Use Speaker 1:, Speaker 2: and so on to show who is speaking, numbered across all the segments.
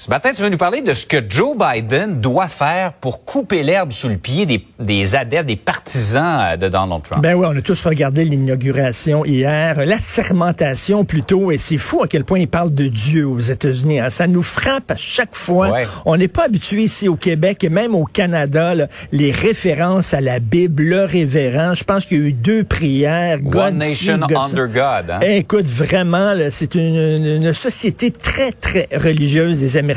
Speaker 1: Ce matin, tu vas nous parler de ce que Joe Biden doit faire pour couper l'herbe sous le pied des, des adeptes, des partisans euh, de Donald Trump.
Speaker 2: Ben oui, on a tous regardé l'inauguration hier, la sermentation plutôt, et c'est fou à quel point il parle de Dieu aux États-Unis. Hein. Ça nous frappe à chaque fois.
Speaker 1: Ouais.
Speaker 2: On n'est pas habitué ici au Québec et même au Canada, là, les références à la Bible, le révérend. Je pense qu'il y a eu deux prières.
Speaker 1: One
Speaker 2: God
Speaker 1: nation
Speaker 2: see, God
Speaker 1: under. God. hein?
Speaker 2: Eh, écoute, vraiment, c'est une, une- une société très, très religieuse des Américains.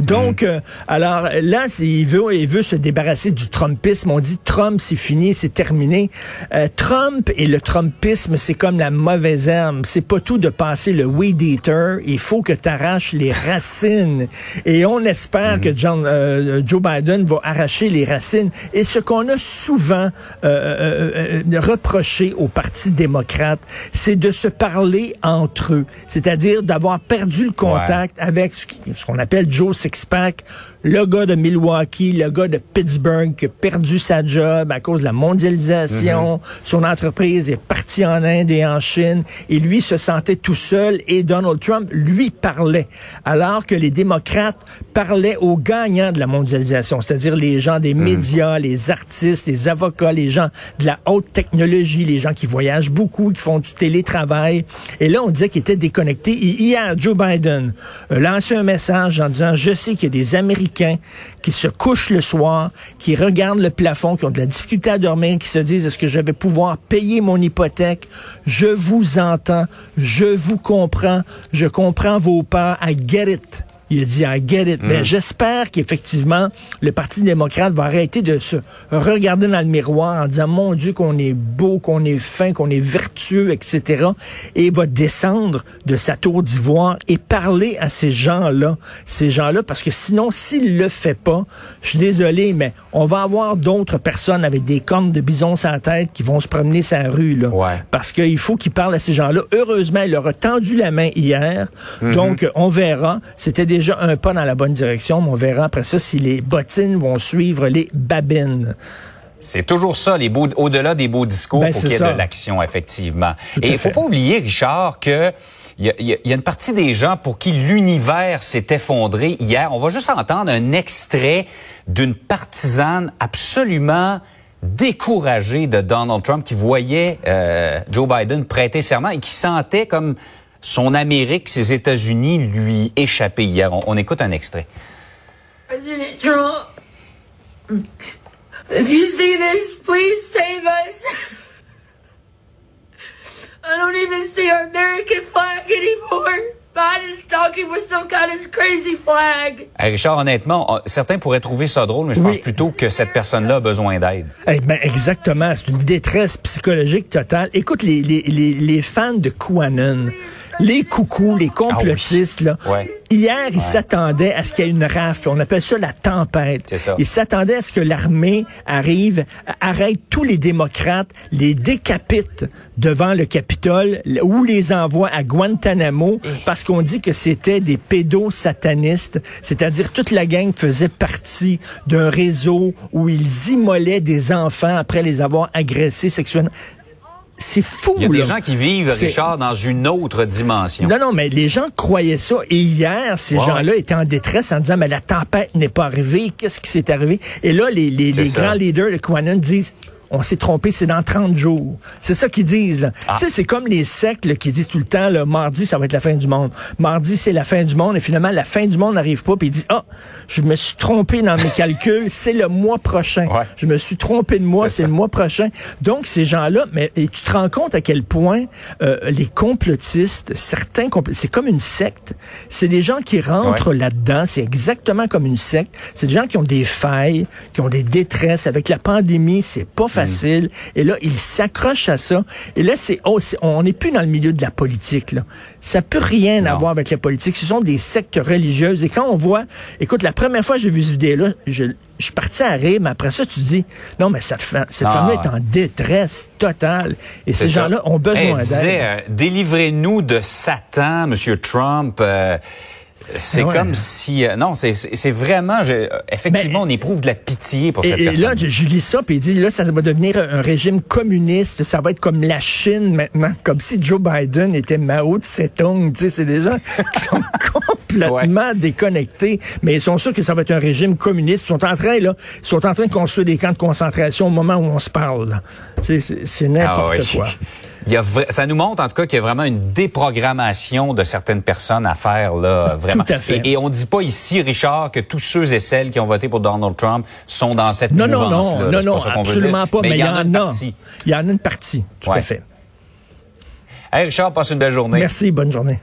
Speaker 2: Donc, euh, alors là, il veut, il veut se débarrasser du Trumpisme. On dit Trump, c'est fini, c'est terminé. Euh, Trump et le Trumpisme, c'est comme la mauvaise herbe. C'est pas tout de passer le weed eater. Il faut que tu arraches les racines. Et on espère que John, euh, Joe Biden va arracher les racines. Et ce qu'on a souvent euh, euh, euh, reproché au Parti démocrate, c'est de se parler entre eux. C'est-à-dire d'avoir perdu le contact avec ce qui- qu'on appelle Joe Sixpack, le gars de Milwaukee, le gars de Pittsburgh qui a perdu sa job à cause de la mondialisation. Son entreprise est partie en Inde et en Chine. Et lui se sentait tout seul et Donald Trump lui parlait. Alors que les démocrates parlaient aux gagnants de la mondialisation, c'est-à-dire les gens des médias, les artistes, les avocats, les gens de la haute technologie, les gens qui voyagent beaucoup, qui font du télétravail. Et là, on disait qu'ils étaient déconnectés. Et hier, Joe Biden a lancé un message en disant, je sais qu'il y a des Américains qui se couchent le soir, qui regardent le plafond, qui ont de la difficulté à dormir, qui se disent, est-ce que je vais pouvoir payer mon hypothèque? Je vous entends, je vous comprends, je comprends vos peurs, I get it. Il a dit, I get it. Ben, j'espère qu'effectivement, le Parti démocrate va arrêter de se regarder dans le miroir en disant, mon Dieu, qu'on est beau, qu'on est fin, qu'on est vertueux, etc. Et va descendre de sa tour d'ivoire et parler à ces gens-là. Ces gens-là, parce que sinon, s'il le fait pas, je suis désolé, mais on va avoir d'autres personnes avec des cornes de bison sur la tête qui vont se promener sa rue, là.
Speaker 1: Ouais.
Speaker 2: Parce qu'il faut qu'il parle à ces gens-là. Heureusement, il leur a tendu la main hier. Donc, euh, on verra. C'était déjà un pas dans la bonne direction, mais on verra après ça si les bottines vont suivre les babines.
Speaker 1: C'est toujours ça, les beaux, au-delà des beaux discours,
Speaker 2: Ben,
Speaker 1: faut qu'il y ait
Speaker 2: ça.
Speaker 1: de l'action, effectivement.
Speaker 2: Tout
Speaker 1: Et il faut pas oublier, Richard, que y a- il y a une partie des gens pour qui l'univers s'est effondré hier. On va juste entendre un extrait d'une partisane absolument découragée de Donald Trump qui voyait euh, Joe Biden prêter serment et qui sentait comme son Amérique, ses États-Unis lui échapper hier. On, on écoute un extrait.
Speaker 3: President Trump, if you see this, please save us. I don't even see our American flag anymore. Biden's talking with some kind of crazy flag.
Speaker 1: Hey, Richard, honnêtement, on- certains pourraient trouver ça drôle, mais je pense plutôt que cette personne-là a besoin d'aide.
Speaker 2: Eh ben, exactement. C'est une détresse psychologique totale. Écoute, les, les, les, les fans de QAnon, les coucous, les complotistes, là,
Speaker 1: Ouais.
Speaker 2: Hier, ils s'attendaient à ce qu'il y ait une rafle. On appelle ça la tempête.
Speaker 1: Ça.
Speaker 2: Ils s'attendaient à ce que l'armée arrive, arrête tous les démocrates, les décapite devant le Capitole ou les envoie à Guantanamo parce qu'on dit que c'était des pédosatanistes, c'est-à-dire toute la gang faisait partie d'un réseau où ils immolaient des enfants après les avoir agressés sexuellement. C'est fou,
Speaker 1: Il y a des gens qui vivent, Richard, dans une autre dimension.
Speaker 2: non, non, mais les gens croyaient ça. Et hier, ces gens-là étaient en détresse en disant, mais la tempête n'est pas arrivée. Qu'est-ce qui s'est arrivé? Et là, les, les, grands leaders de QAnon disent, on s'est trompé, c'est dans 30 jours. C'est ça qu'ils disent. là.
Speaker 1: Ah.
Speaker 2: Tu sais, c'est comme les sectes là, qui disent tout le temps, là, mardi, ça va être la fin du monde. Mardi, c'est la fin du monde. Et finalement, la fin du monde n'arrive pas. Puis ils disent, ah, je me suis trompé dans mes calculs. C'est le mois prochain.
Speaker 1: Ouais.
Speaker 2: Je me suis trompé de mois.
Speaker 1: C'est
Speaker 2: le mois prochain. Donc, ces gens-là, mais et tu te rends compte à quel point euh, les complotistes, certains complotistes, c'est comme une secte. C'est des gens qui rentrent là-dedans. C'est exactement comme une secte. C'est des gens qui ont des failles, qui ont des détresses. Avec la pandémie, c'est pas Et là, ils s'accrochent à ça. Et là, c'est oh, on n'est plus dans le milieu de la politique. Là. Ça peut rien
Speaker 1: Non.
Speaker 2: avoir avec la politique. Ce sont des sectes religieuses. Et quand on voit, écoute, la première fois que j'ai vu cette vidéo-là, je, je suis parti à rire, mais après ça, tu dis, non, mais cette,
Speaker 1: Ah,
Speaker 2: femme-là
Speaker 1: ouais.
Speaker 2: est en détresse totale. Et ces gens-là ont besoin
Speaker 1: Elle
Speaker 2: d'aide.
Speaker 1: disait, euh, délivrez-nous de Satan, Monsieur Trump. euh, C'est
Speaker 2: Ouais.
Speaker 1: comme si euh, non, c'est vraiment je- euh, effectivement
Speaker 2: Ben,
Speaker 1: on éprouve de la pitié pour
Speaker 2: Et,
Speaker 1: cette
Speaker 2: et
Speaker 1: personne.
Speaker 2: là, je, je lis ça, puis il dit, là, ça va devenir un régime communiste, ça va être comme la Chine maintenant, comme si Joe Biden était Mao Tse-tung, tu sais, c'est des gens qui sont complètement déconnectés, mais ils sont sûrs que ça va être un régime communiste. Ils sont en train, là, ils sont en train de construire des camps de concentration au moment où on se parle, C'est n'importe
Speaker 1: Ah oui.
Speaker 2: quoi.
Speaker 1: Il y a vra- ça nous montre en tout cas qu'il y a vraiment une déprogrammation de certaines personnes à faire là vraiment.
Speaker 2: Tout à fait.
Speaker 1: Et, et on dit pas ici Richard que tous ceux et celles qui ont voté pour Donald Trump sont dans cette
Speaker 2: Non, non, non,
Speaker 1: là.
Speaker 2: non, non,
Speaker 1: pas
Speaker 2: absolument pas, mais il y en
Speaker 1: une
Speaker 2: a.
Speaker 1: partie.
Speaker 2: Il y en a une partie, tout
Speaker 1: Ouais.
Speaker 2: à fait.
Speaker 1: Hey Richard, passe une belle journée.
Speaker 2: Merci, bonne journée.